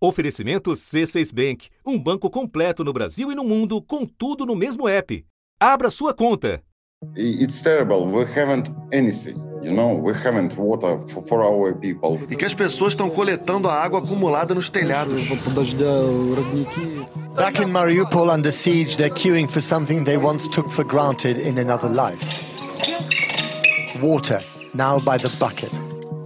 Oferecimento C6 Bank, um banco completo no Brasil e no mundo, com tudo no mesmo app. Abra sua conta. It's terrible. We haven't anything. You know, we haven't water for, for our people. E que as pessoas estão coletando a água acumulada nos telhados. Back in Mariupol under siege, they're queuing for something they once took for granted in another life. Water, now by the bucket.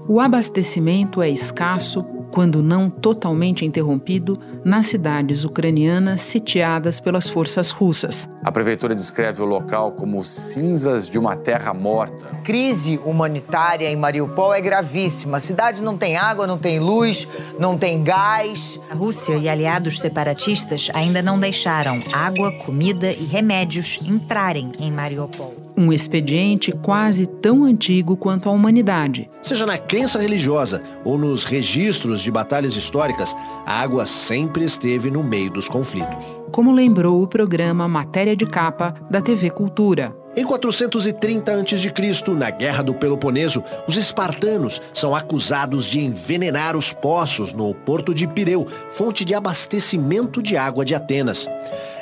O abastecimento é escasso quando não totalmente interrompido, nas cidades ucranianas sitiadas pelas forças russas. A prefeitura descreve o local como cinzas de uma terra morta. Crise humanitária em Mariupol é gravíssima. A cidade não tem água, não tem luz, não tem gás. A Rússia e aliados separatistas ainda não deixaram água, comida e remédios entrarem em Mariupol. Um expediente quase tão antigo quanto a humanidade. Seja na crença religiosa ou nos registros de batalhas históricas, a água sempre esteve no meio dos conflitos. Como lembrou o programa Matéria de Capa da TV Cultura. Em 430 a.C., na Guerra do Peloponeso, os espartanos são acusados de envenenar os poços no porto de Pireu, fonte de abastecimento de água de Atenas.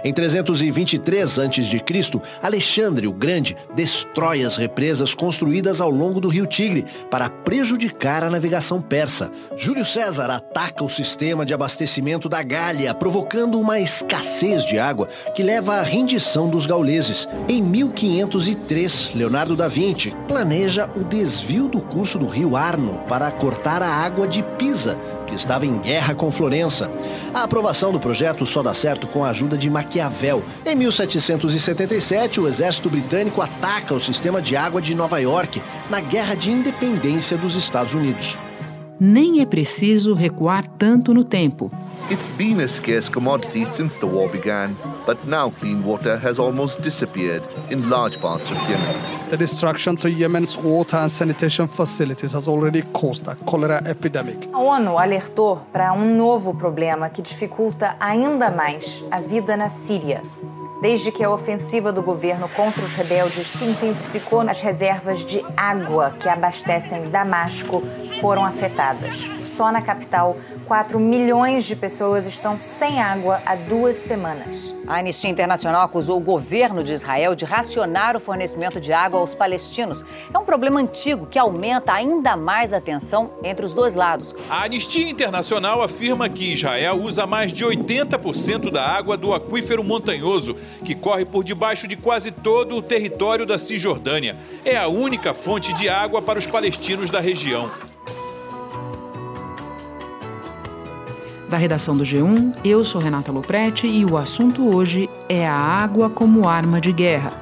Em 323 a.C., Alexandre o Grande destrói as represas construídas ao longo do rio Tigre para prejudicar a navegação persa. Júlio César ataca o sistema de abastecimento da Gália, provocando uma escassez de água que leva à rendição dos gauleses. Em 1503, Leonardo da Vinci planeja o desvio do curso do rio Arno para cortar a água de Pisa que estava em guerra com Florença. A aprovação do projeto só dá certo com a ajuda de Maquiavel. Em 1777, o exército britânico ataca o sistema de água de Nova York na Guerra de Independência dos Estados Unidos. Nem é preciso recuar tanto no tempo. It's been a scarce commodity since the war began, but now clean water has almost disappeared in large parts of Yemen. The destruction to Yemen's water and sanitation facilities has already caused a cholera epidemic. A ONU alertou para um novo problema que dificulta ainda mais a vida na Síria. Desde que a ofensiva do governo contra os rebeldes se intensificou, as reservas de água que abastecem Damasco foram afetadas. Só na capital, 4 milhões de pessoas estão sem água há duas semanas. A Anistia Internacional acusou o governo de Israel de racionar o fornecimento de água aos palestinos. É um problema antigo que aumenta ainda mais a tensão entre os dois lados. A Anistia Internacional afirma que Israel usa mais de 80% da água do aquífero montanhoso, que corre por debaixo de quase todo o território da Cisjordânia. É a única fonte de água para os palestinos da região. Da redação do G1, eu sou Renata Loprete e o assunto hoje é a água como arma de guerra.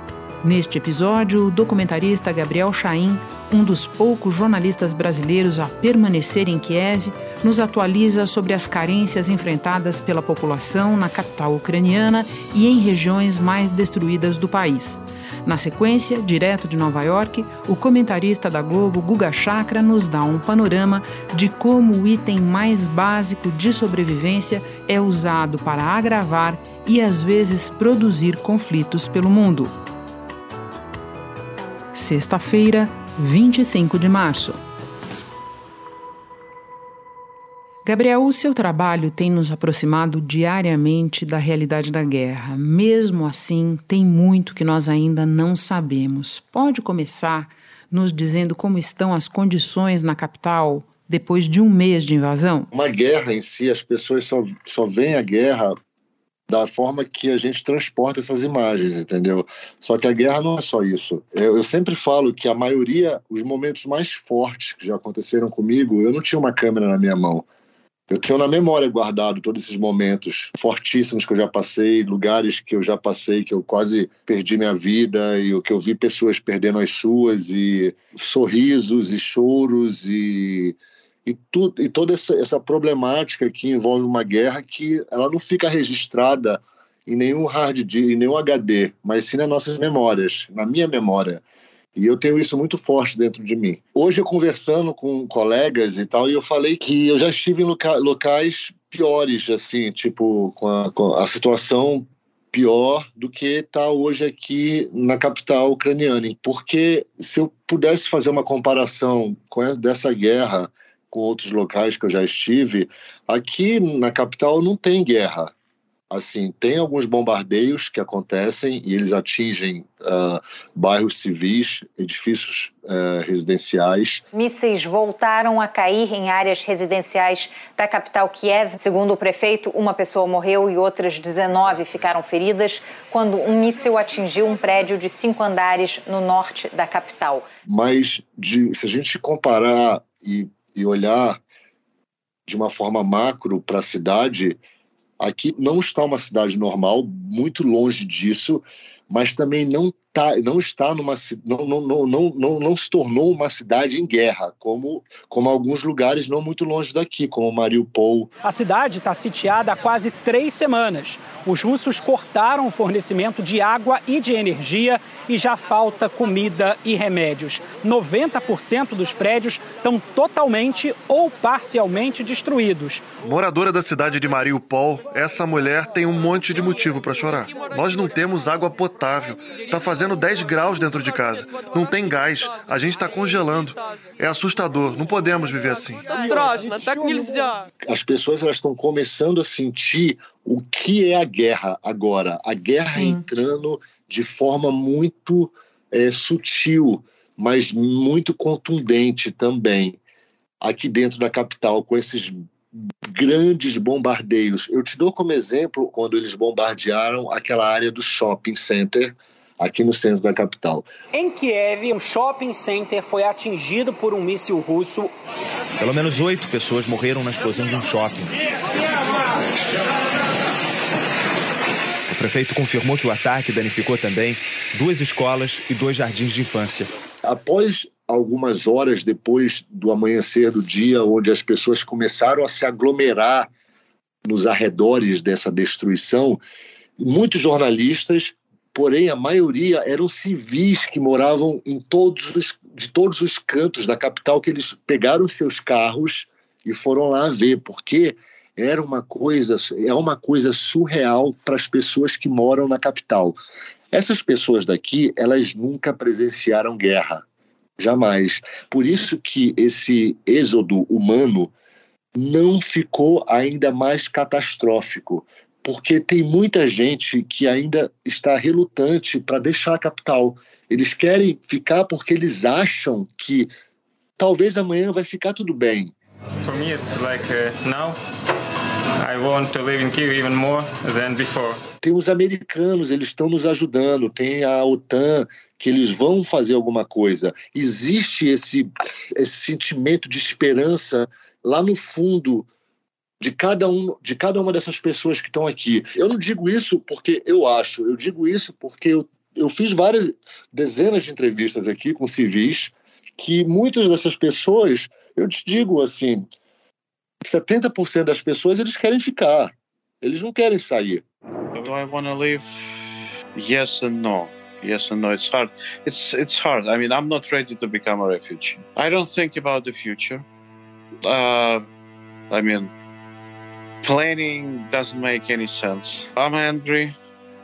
Neste episódio, o documentarista Gabriel Chaim, um dos poucos jornalistas brasileiros a permanecer em Kiev, nos atualiza sobre as carências enfrentadas pela população na capital ucraniana e em regiões mais destruídas do país. Na sequência, direto de Nova York, o comentarista da Globo, Guga Chakra, nos dá um panorama de como o item mais básico de sobrevivência é usado para agravar e às vezes produzir conflitos pelo mundo. Sexta-feira, 25 de março. Gabriel, o seu trabalho tem nos aproximado diariamente da realidade da guerra. Mesmo assim, tem muito que nós ainda não sabemos. Pode começar nos dizendo como estão as condições na capital depois de um mês de invasão? Uma guerra em si, as pessoas só, só veem a guerra da forma que a gente transporta essas imagens, entendeu? Só que a guerra não é só isso. Eu, eu, sempre falo que a maioria, os momentos mais fortes que já aconteceram comigo, eu não tinha uma câmera na minha mão. Eu tenho na memória guardado todos esses momentos fortíssimos que eu já passei, lugares que eu já passei, que eu quase perdi minha vida e o que eu vi pessoas perdendo as suas e sorrisos e choros e e, tu, e toda essa, essa problemática que envolve uma guerra que ela não fica registrada em nenhum hard disk, em nenhum HD, mas sim nas nossas memórias, na minha memória. E eu tenho isso muito forte dentro de mim. Hoje, eu conversando com colegas e tal, e eu falei que eu já estive em loca locais piores, assim, tipo, com a, com a situação pior do que está hoje aqui na capital ucraniana. Porque se eu pudesse fazer uma comparação com essa, dessa guerra com outros locais que eu já estive, aqui na capital não tem guerra assim, tem alguns bombardeios que acontecem e eles atingem uh, bairros civis, edifícios uh, residenciais. Mísseis voltaram a cair em áreas residenciais da capital Kiev. Segundo o prefeito, uma pessoa morreu e outras 19 ficaram feridas quando um míssil atingiu um prédio de cinco andares no norte da capital. Mas de, se a gente comparar e, e olhar de uma forma macro para a cidade, Aqui não está uma cidade normal, muito longe disso, mas também não, tá, não está numa não, não, não, não, não, não se tornou uma cidade em guerra, como, como alguns lugares não muito longe daqui, como Mariupol. A cidade está sitiada há quase três semanas. Os russos cortaram o fornecimento de água e de energia e já falta comida e remédios. 90% dos prédios estão totalmente ou parcialmente destruídos. Moradora da cidade de Mariupol, essa mulher tem um monte de motivo para chorar. Nós não temos água potável. Está fazendo 10 graus dentro de casa. Não tem gás. A gente está congelando. É assustador. Não podemos viver assim. As pessoas elas estão começando a sentir o que é a guerra agora. A guerra Sim. entrando de forma muito é, sutil, mas muito contundente também, aqui dentro da capital, com esses grandes bombardeios. Eu te dou como exemplo quando eles bombardearam aquela área do shopping center aqui no centro da capital. Em Kiev, um shopping center foi atingido por um míssil russo. Pelo menos oito pessoas morreram na explosão de um shopping. O prefeito confirmou que o ataque danificou também duas escolas e dois jardins de infância. Após algumas horas depois do amanhecer do dia, onde as pessoas começaram a se aglomerar nos arredores dessa destruição, muitos jornalistas porém a maioria eram civis que moravam em todos os, de todos os cantos da capital, que eles pegaram seus carros e foram lá ver, porque era uma coisa, é uma coisa surreal para as pessoas que moram na capital. Essas pessoas daqui, elas nunca presenciaram guerra, jamais. Por isso que esse êxodo humano não ficou ainda mais catastrófico, porque tem muita gente que ainda está relutante para deixar a capital. Eles querem ficar porque eles acham que talvez amanhã vai ficar tudo bem. For me it's like uh, now I want to live in Kiev even more than before. Tem os americanos, eles estão nos ajudando, tem a OTAN, que eles vão fazer alguma coisa. Existe esse, esse sentimento de esperança lá no fundo de cada, um, de cada uma dessas pessoas que estão aqui. Eu não digo isso porque eu acho, eu digo isso porque eu, eu fiz várias dezenas de entrevistas aqui com civis que muitas dessas pessoas, eu te digo assim, 70% das pessoas eles querem ficar, eles não querem sair. Do I want to live? Yes and no. Yes and no. It's hard. It's it's hard. I mean, I'm not ready to become a refugee. I don't think about the future. Uh, I mean, Planning doesn't make any sense. I'm hungry.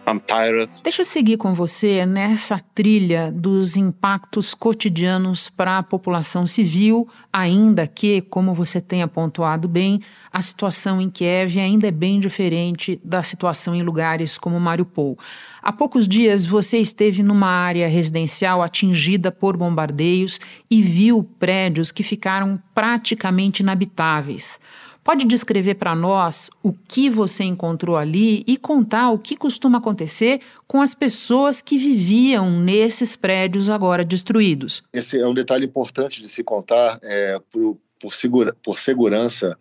I'm tired. Deixa eu seguir com você nessa trilha dos impactos cotidianos para a população civil, ainda que, como você tenha pontuado bem, a situação em Kiev ainda é bem diferente da situação em lugares como Mariupol. Há poucos dias você esteve numa área residencial atingida por bombardeios e viu prédios que ficaram praticamente inabitáveis. Pode descrever para nós o que você encontrou ali e contar o que costuma acontecer com as pessoas que viviam nesses prédios agora destruídos? Esse é um detalhe importante de se contar é, por, por, segura, por segurança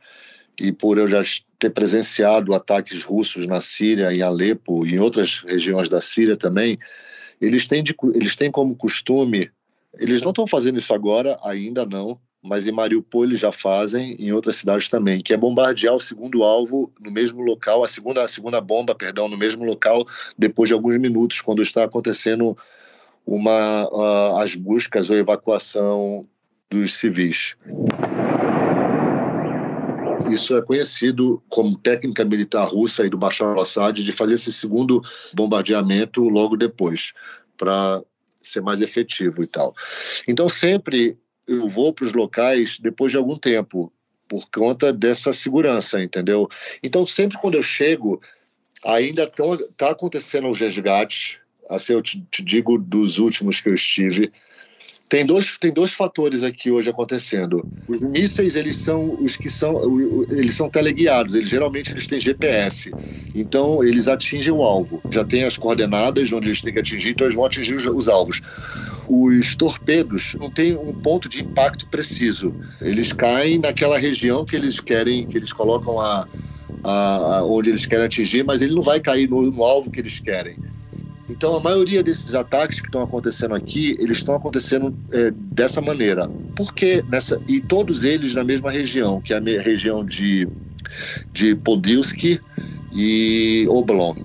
e por eu já ter presenciado ataques russos na Síria, em Alepo e em outras regiões da Síria também, eles têm, de, eles têm como costume, eles não estão fazendo isso agora, ainda não, mas em Mariupol eles já fazem, em outras cidades também, que é bombardear o segundo alvo no mesmo local, a segunda, a segunda bomba, perdão, no mesmo local, depois de alguns minutos, quando está acontecendo uma, uh, as buscas ou evacuação dos civis. Isso é conhecido como técnica militar russa e do Bashar al-Assad de fazer esse segundo bombardeamento logo depois, para ser mais efetivo e tal. Então, sempre eu vou para os locais depois de algum tempo, por conta dessa segurança, entendeu? Então, sempre quando eu chego, ainda está acontecendo os resgates, assim eu te, te digo dos últimos que eu estive, tem dois, tem dois fatores aqui hoje acontecendo. Os mísseis, eles são os que são, eles são teleguiados, eles geralmente eles têm GPS. Então, eles atingem o alvo. Já tem as coordenadas onde eles têm que atingir, então eles vão atingir os, os alvos. Os torpedos não têm um ponto de impacto preciso. Eles caem naquela região que eles querem, que eles colocam a, a, a onde eles querem atingir, mas ele não vai cair no, no alvo que eles querem. Então, a maioria desses ataques que estão acontecendo aqui, eles estão acontecendo é, dessa maneira. Por que nessa e todos eles na mesma região, que é a região de de Podilski e Oblong.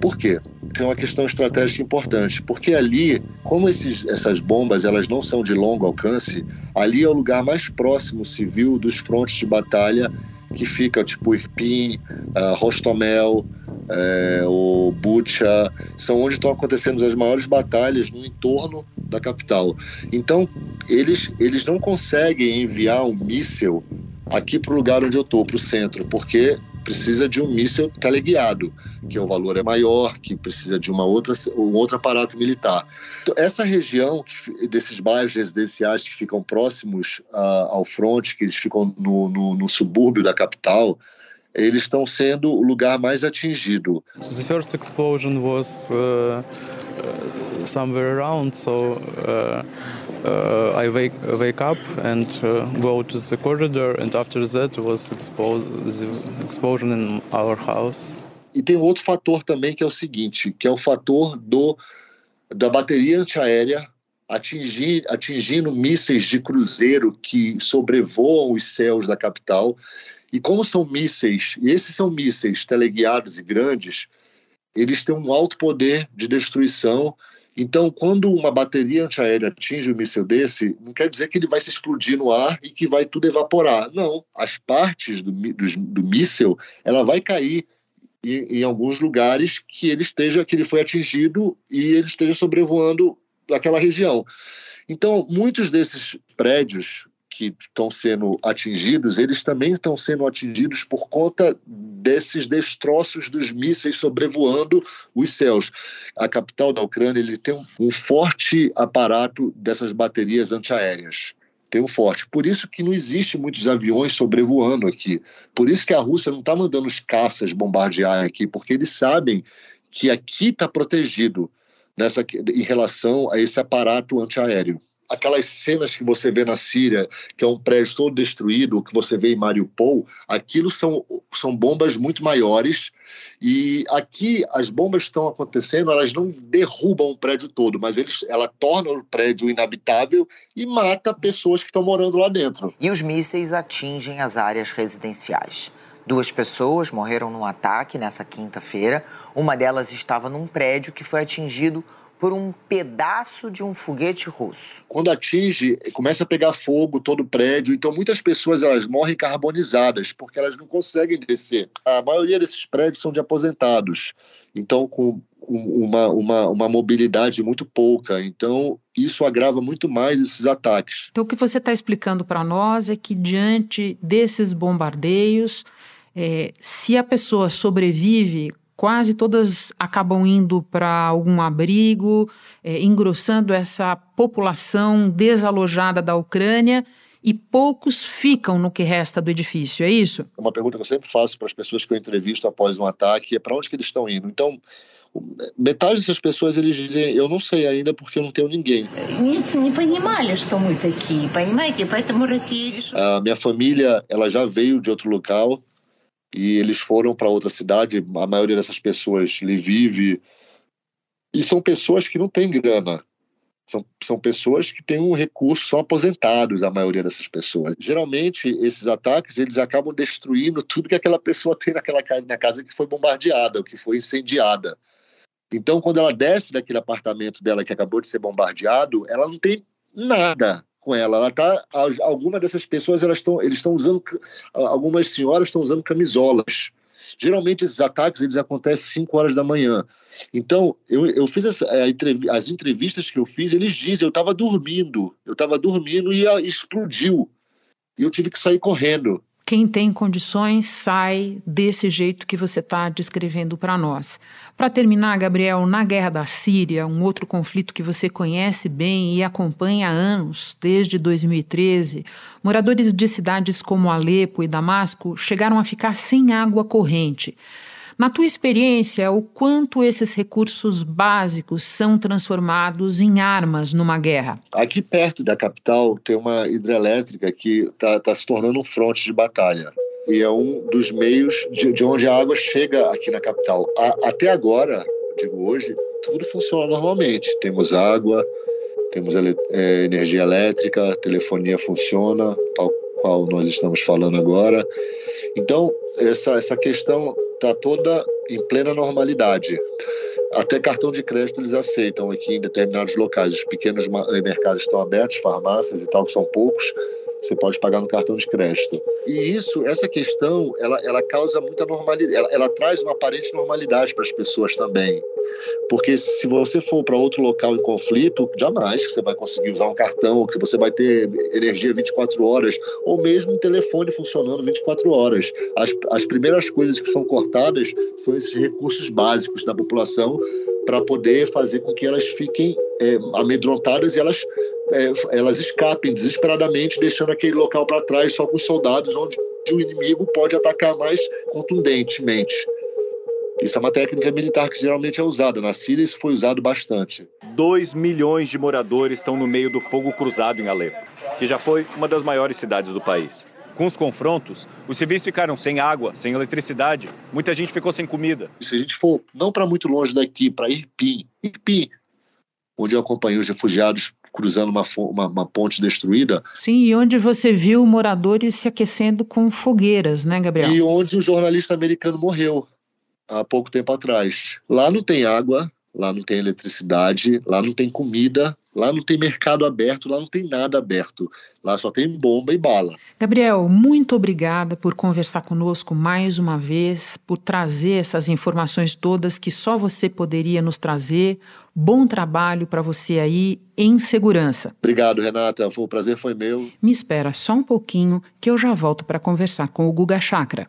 Por quê? Tem uma questão estratégica importante, porque ali, como esses, essas bombas elas não são de longo alcance, ali é o lugar mais próximo civil dos frontes de batalha que fica tipo Irpin, uh, Rostomel, é, o Bucha, são onde estão acontecendo as maiores batalhas no entorno da capital. Então, eles, eles não conseguem enviar um míssil aqui para o lugar onde eu estou, para o centro, porque precisa de um míssil teleguiado, que o valor é maior, que precisa de uma outra, um outro aparato militar. Então, essa região que, desses bairros residenciais que ficam próximos uh, ao fronte, que eles ficam no, no, no subúrbio da capital, eles estão sendo o lugar mais atingido. The first explosion was uh, uh, somewhere around, so uh, uh, I wake wake up and uh, go to the corridor, and after that was exposed the explosion in our house. E tem outro fator também que é o seguinte, que é o fator do da bateria antiaérea atingir, atingindo mísseis de cruzeiro que sobrevoam os céus da capital e como são mísseis, e esses são mísseis teleguiados e grandes, eles têm um alto poder de destruição. Então, quando uma bateria antiaérea atinge um míssil desse, não quer dizer que ele vai se explodir no ar e que vai tudo evaporar. Não, as partes do, do, do míssil, ela vai cair em, em, alguns lugares que ele esteja, que ele foi atingido e ele esteja sobrevoando aquela região. Então, muitos desses prédios que estão sendo atingidos, eles também estão sendo atingidos por conta desses destroços dos mísseis sobrevoando os céus. A capital da Ucrânia ele tem um forte aparato dessas baterias antiaéreas tem um forte. Por isso que não existe muitos aviões sobrevoando aqui. Por isso que a Rússia não está mandando os caças bombardear aqui, porque eles sabem que aqui está protegido nessa, em relação a esse aparato antiaéreo aquelas cenas que você vê na Síria, que é um prédio todo destruído, que você vê em Mariupol, aquilo são, são bombas muito maiores. E aqui as bombas estão acontecendo, elas não derrubam o prédio todo, mas eles, ela torna o prédio inabitável e mata pessoas que estão morando lá dentro. E os mísseis atingem as áreas residenciais. Duas pessoas morreram num ataque nessa quinta-feira. Uma delas estava num prédio que foi atingido por um pedaço de um foguete russo. Quando atinge, começa a pegar fogo todo o prédio, então muitas pessoas elas morrem carbonizadas porque elas não conseguem descer. A maioria desses prédios são de aposentados, então com uma, uma, uma mobilidade muito pouca. Então, isso agrava muito mais esses ataques. Então, o que você está explicando para nós é que, diante desses bombardeios, é, se a pessoa sobrevive quase todas acabam indo para algum abrigo, é, engrossando essa população desalojada da Ucrânia e poucos ficam no que resta do edifício, é isso? Uma pergunta que eu sempre faço para as pessoas que eu entrevisto após um ataque é para onde que eles estão indo. Então, metade dessas pessoas eles dizem eu não sei ainda porque eu não tenho ninguém. A minha família ela já veio de outro local e eles foram para outra cidade. A maioria dessas pessoas lhe vive e são pessoas que não têm grana. São, são pessoas que têm um recurso, são aposentados, a maioria dessas pessoas. Geralmente, esses ataques, eles acabam destruindo tudo que aquela pessoa tem naquela casa, na casa que foi bombardeada, ou que foi incendiada. Então, quando ela desce daquele apartamento dela que acabou de ser bombardeado, ela não tem nada com ela. Ela tá, algumas dessas pessoas elas estão, eles estão usando, algumas senhoras estão usando camisolas. Geralmente esses ataques eles acontecem 5 horas da manhã. Então, eu, eu fiz essa, as entrevistas que eu fiz, eles dizem, eu estava dormindo, eu estava dormindo e explodiu. E eu tive que sair correndo. Quem tem condições sai desse jeito que você está descrevendo para nós. Para terminar, Gabriel, na guerra da Síria, um outro conflito que você conhece bem e acompanha há anos, desde 2013, moradores de cidades como Alepo e Damasco chegaram a ficar sem água corrente. Na tua experiência, o quanto esses recursos básicos são transformados em armas numa guerra? Aqui perto da capital tem uma hidrelétrica que está tá se tornando um fronte de batalha e é um dos meios de, de onde a água chega aqui na capital. A, até agora, digo hoje, tudo funciona normalmente. Temos água, temos é, energia elétrica, telefonia funciona, qual nós estamos falando agora. Então, essa, essa questão está toda em plena normalidade. Até cartão de crédito eles aceitam aqui em determinados locais. Os pequenos eh, mercados estão abertos, farmácias e tal, que são poucos, você pode pagar no cartão de crédito. E isso, essa questão, ela, ela causa muita normalidade, ela, ela traz uma aparente normalidade para as pessoas também. Porque se você for para outro local em conflito, jamais que você vai conseguir usar um cartão, que você vai ter energia 24 horas, ou mesmo um telefone funcionando 24 horas. As, as primeiras coisas que são cortadas são esses recursos básicos da população para poder fazer com que elas fiquem é, amedrontadas e elas, é, elas escapem desesperadamente, deixando aquele local para trás só com os soldados, onde o inimigo pode atacar mais contundentemente. Isso é uma técnica militar que geralmente é usada. Na Síria, isso foi usado bastante. Dois milhões de moradores estão no meio do fogo cruzado em Alepo, que já foi uma das maiores cidades do país. Com os confrontos, os civis ficaram sem água, sem eletricidade, muita gente ficou sem comida. Se a gente for não para muito longe daqui, para Irpin, Irpin, onde eu acompanhei os refugiados cruzando uma, uma, uma, ponte destruída. Sim, e onde você viu moradores se aquecendo com fogueiras, né, Gabriel? E onde o jornalista americano morreu há pouco tempo atrás. Lá não tem água, lá não tem eletricidade, lá não tem comida, lá não tem mercado aberto, lá não tem nada aberto. Lá só tem bomba e bala. Gabriel, muito obrigada por conversar conosco mais uma vez, por trazer essas informações todas que só você poderia nos trazer. Bom trabalho para você aí em segurança. Obrigado, Renata. O prazer foi meu. Me espera só um pouquinho que eu já volto para conversar com o Guga Chakra.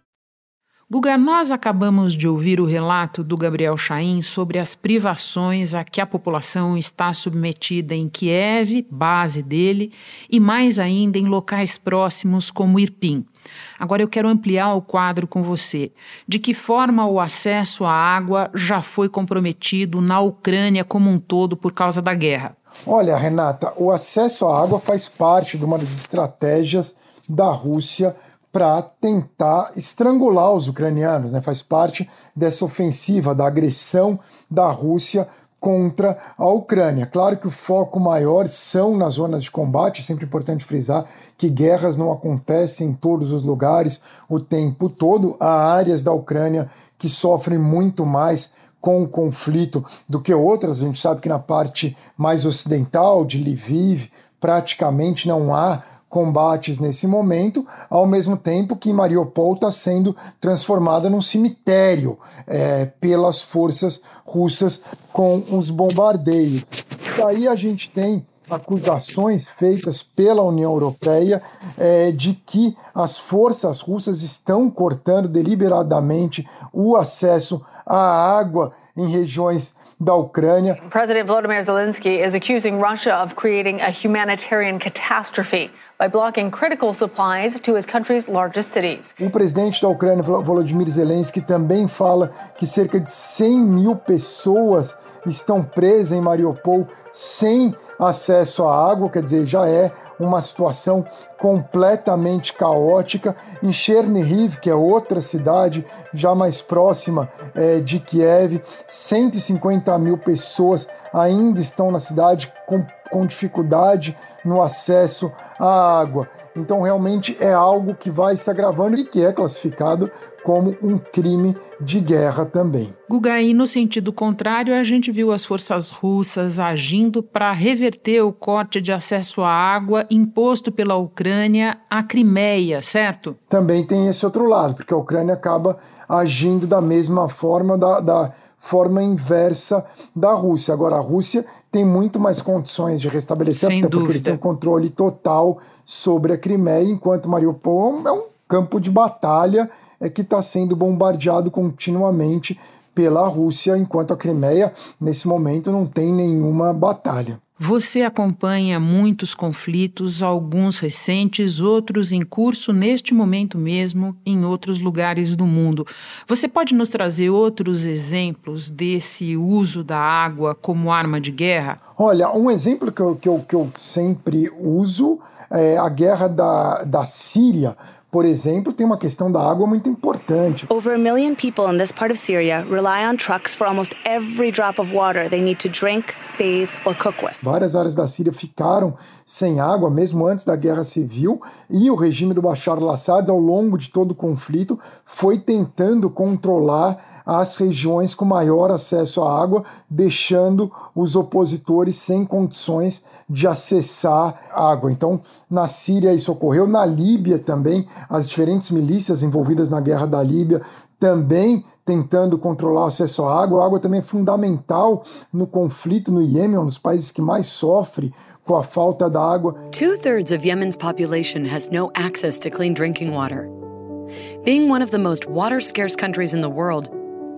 Guga, nós acabamos de ouvir o relato do Gabriel Chaim sobre as privações a que a população está submetida em Kiev, base dele, e mais ainda em locais próximos como Irpin. Agora eu quero ampliar o quadro com você. De que forma o acesso à água já foi comprometido na Ucrânia como um todo por causa da guerra? Olha, Renata, o acesso à água faz parte de uma das estratégias da Rússia para tentar estrangular os ucranianos, né? faz parte dessa ofensiva, da agressão da Rússia contra a Ucrânia. Claro que o foco maior são nas zonas de combate, é sempre importante frisar que guerras não acontecem em todos os lugares o tempo todo. Há áreas da Ucrânia que sofrem muito mais com o conflito do que outras. A gente sabe que na parte mais ocidental de Lviv praticamente não há combates nesse momento, ao mesmo tempo que Mariupol está sendo transformada num cemitério é, pelas forças russas com os bombardeios. Daí a gente tem acusações feitas pela União Europeia é, de que as forças russas estão cortando deliberadamente o acesso à água em regiões da Ucrânia. President Volodymyr Zelensky is accusing Russia of creating a humanitarian catastrophe by blocking critical supplies to his country's largest cities. O presidente da Ucrânia, Volodymyr Zelensky, também fala que cerca de 100 mil pessoas estão presas em Mariupol sem acesso à água, quer dizer, já é uma situação completamente caótica. Em Chernihiv, que é outra cidade já mais próxima é, de Kiev, 150 mil pessoas ainda estão na cidade com, com dificuldade no acesso à água. Então, realmente é algo que vai se agravando e que é classificado como um crime de guerra também. Guga, e no sentido contrário, a gente viu as forças russas agindo para reverter o corte de acesso à água imposto pela Ucrânia à Crimeia, certo? Também tem esse outro lado, porque a Ucrânia acaba agindo da mesma forma, da, da forma inversa da Rússia. Agora, a Rússia tem muito mais condições de restabelecer, Sem até dúvida. porque eles têm um controle total sobre a Crimeia, enquanto Mariupol é um campo de batalha é que está sendo bombardeado continuamente pela Rússia, enquanto a Crimeia, nesse momento, não tem nenhuma batalha. Você acompanha muitos conflitos, alguns recentes, outros em curso neste momento mesmo em outros lugares do mundo. Você pode nos trazer outros exemplos desse uso da água como arma de guerra? Olha, um exemplo que eu, que eu, que eu sempre uso é a guerra da, da Síria por exemplo, tem uma questão da água muito importante. Over a million people in this part of Syria rely on trucks for almost every drop of water they need to drink, bathe or cook with. Várias áreas da Síria ficaram sem água mesmo antes da guerra civil e o regime do Bashar al-Assad ao longo de todo o conflito foi tentando controlar as regiões com maior acesso à água, deixando os opositores sem condições de acessar água. Então, na Síria isso ocorreu, na Líbia também, as diferentes milícias envolvidas na guerra da Líbia também tentando controlar o acesso à água. A água também é fundamental no conflito no Iêmen, um dos países que mais sofre com a falta da água. Two thirds of Yemen's population has no access to clean drinking water. Being one of the most water scarce countries in the world,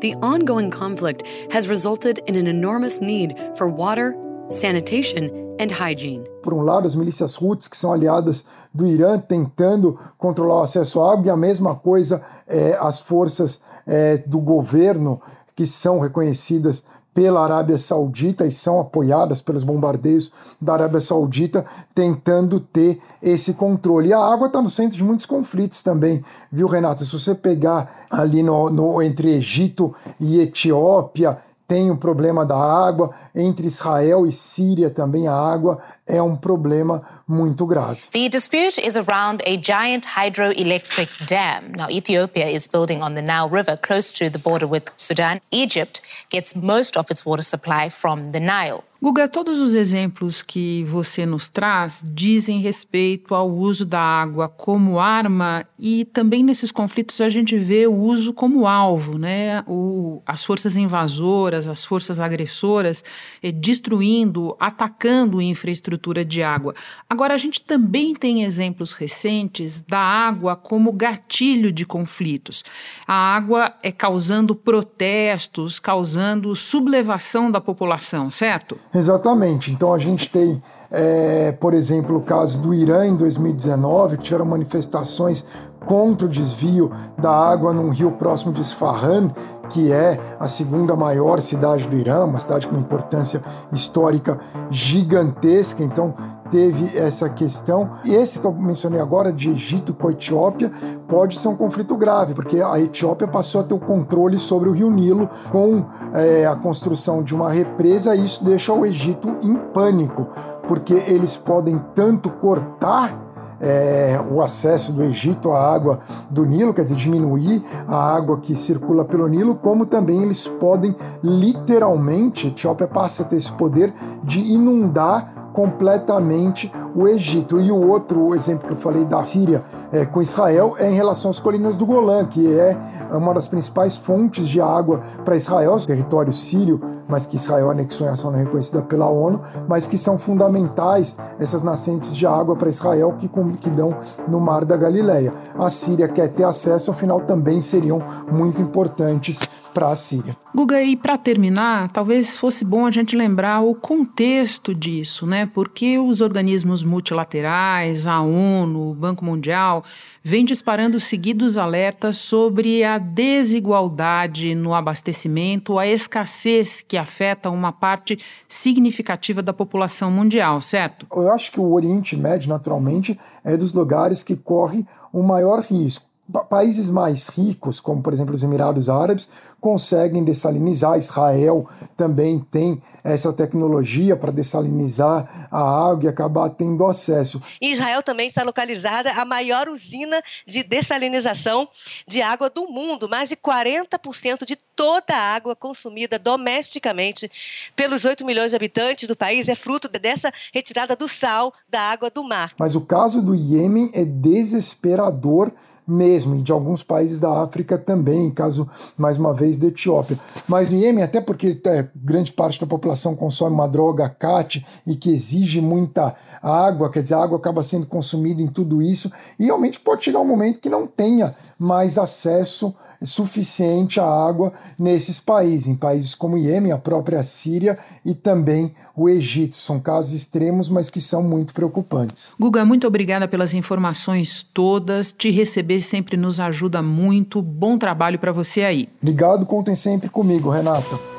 the ongoing conflict has resulted in an enormous need for water, sanitation, and hygiene. Por um lado, as milícias Houthis, que são aliadas do Irã, tentando controlar o acesso à água, e a mesma coisa é, as forças é, do governo, que são reconhecidas pela Arábia Saudita e são apoiadas pelos bombardeios da Arábia Saudita, tentando ter esse controle. E a água está no centro de muitos conflitos também, viu, Renata? Se você pegar ali no, no entre Egito e Etiópia, tem o problema da água, entre Israel e Síria também a água é um problema muito grave. The dispute is around a giant hydroelectric dam. Now, Ethiopia is building on the Nile River close to the border with Sudan. Egypt gets most of its water supply from the Nile. Guga, todos os exemplos que você nos traz dizem respeito ao uso da água como arma e também nesses conflitos a gente vê o uso como alvo, né? O, as forças invasoras, as forças agressoras eh, destruindo, atacando infraestrutura de água. Agora, a gente também tem exemplos recentes da água como gatilho de conflitos. A água é causando protestos, causando sublevação da população, certo? Exatamente. Então a gente tem, é, por exemplo, o caso do Irã em 2019, que tiveram manifestações contra o desvio da água num rio próximo de Isfahan, que é a segunda maior cidade do Irã, uma cidade com importância histórica gigantesca. Então teve essa questão. E esse que eu mencionei agora, de Egito com a Etiópia, pode ser um conflito grave, porque a Etiópia passou a ter o controle sobre o rio Nilo com é, a construção de uma represa, e isso deixa o Egito em pânico, porque eles podem tanto cortar é, o acesso do Egito à água do Nilo, quer dizer, diminuir a água que circula pelo Nilo, como também eles podem literalmente, Etiópia passa a ter esse poder de inundar completamente o Egito. E o outro exemplo que eu falei da Síria é, com Israel é em relação às colinas do Golã, que é uma das principais fontes de água para Israel, território sírio, mas que Israel anexou em ação não reconhecida pela ONU, mas que são fundamentais essas nascentes de água para Israel que, que dão no Mar da Galileia. A Síria quer ter acesso, afinal também seriam muito importantes para a Síria. Guga, e para terminar, talvez fosse bom a gente lembrar o contexto disso, né? Porque os organismos multilaterais, a ONU, o Banco Mundial, vêm disparando seguidos alertas sobre a desigualdade no abastecimento, a escassez que afeta uma parte significativa da população mundial, certo? Eu acho que o Oriente Médio, naturalmente, é dos lugares que corre o maior risco países mais ricos, como por exemplo os Emirados Árabes, conseguem dessalinizar. Israel também tem essa tecnologia para dessalinizar a água e acabar tendo acesso. Em Israel também está localizada a maior usina de dessalinização de água do mundo. Mais de 40% de toda a água consumida domesticamente pelos 8 milhões de habitantes do país é fruto dessa retirada do sal da água do mar. Mas o caso do Iêmen é desesperador mesmo, e de alguns países da África também, caso, mais uma vez, da Etiópia. Mas no Iêmen, até porque é, grande parte da população consome uma droga CAT e que exige muita água, quer dizer, a água acaba sendo consumida em tudo isso, e realmente pode chegar um momento que não tenha mais acesso suficiente a água nesses países, em países como o Iêmen, a própria Síria e também o Egito. São casos extremos, mas que são muito preocupantes. Guga, muito obrigada pelas informações todas. Te receber sempre nos ajuda muito. Bom trabalho para você aí. Obrigado, contem sempre comigo, Renata.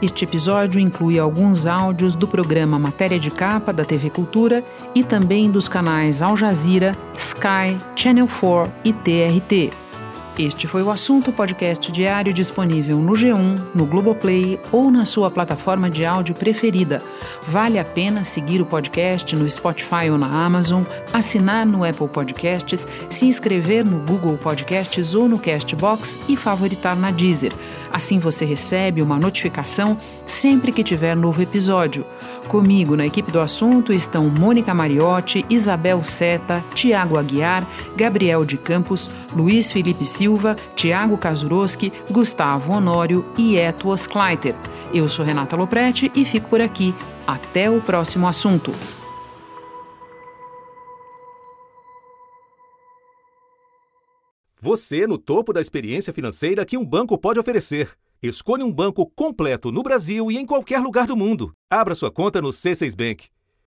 Este episódio inclui alguns áudios do programa Matéria de Capa da TV Cultura e também dos canais Al Jazeera, Sky, Channel 4 e TRT. Este foi o assunto podcast diário disponível no G1, no Globoplay ou na sua plataforma de áudio preferida. Vale a pena seguir o podcast no Spotify ou na Amazon, assinar no Apple Podcasts, se inscrever no Google Podcasts ou no Castbox e favoritar na Deezer. Assim você recebe uma notificação sempre que tiver novo episódio. Comigo na equipe do assunto estão Mônica Mariotti, Isabel Seta, Tiago Aguiar, Gabriel de Campos, Luiz Felipe Silva, Tiago Kazuroski, Gustavo Honório e Etuos Kleiter. Eu sou Renata Loprete e fico por aqui. Até o próximo assunto. Você no topo da experiência financeira que um banco pode oferecer. Escolha um banco completo no Brasil e em qualquer lugar do mundo. Abra sua conta no C6 Bank.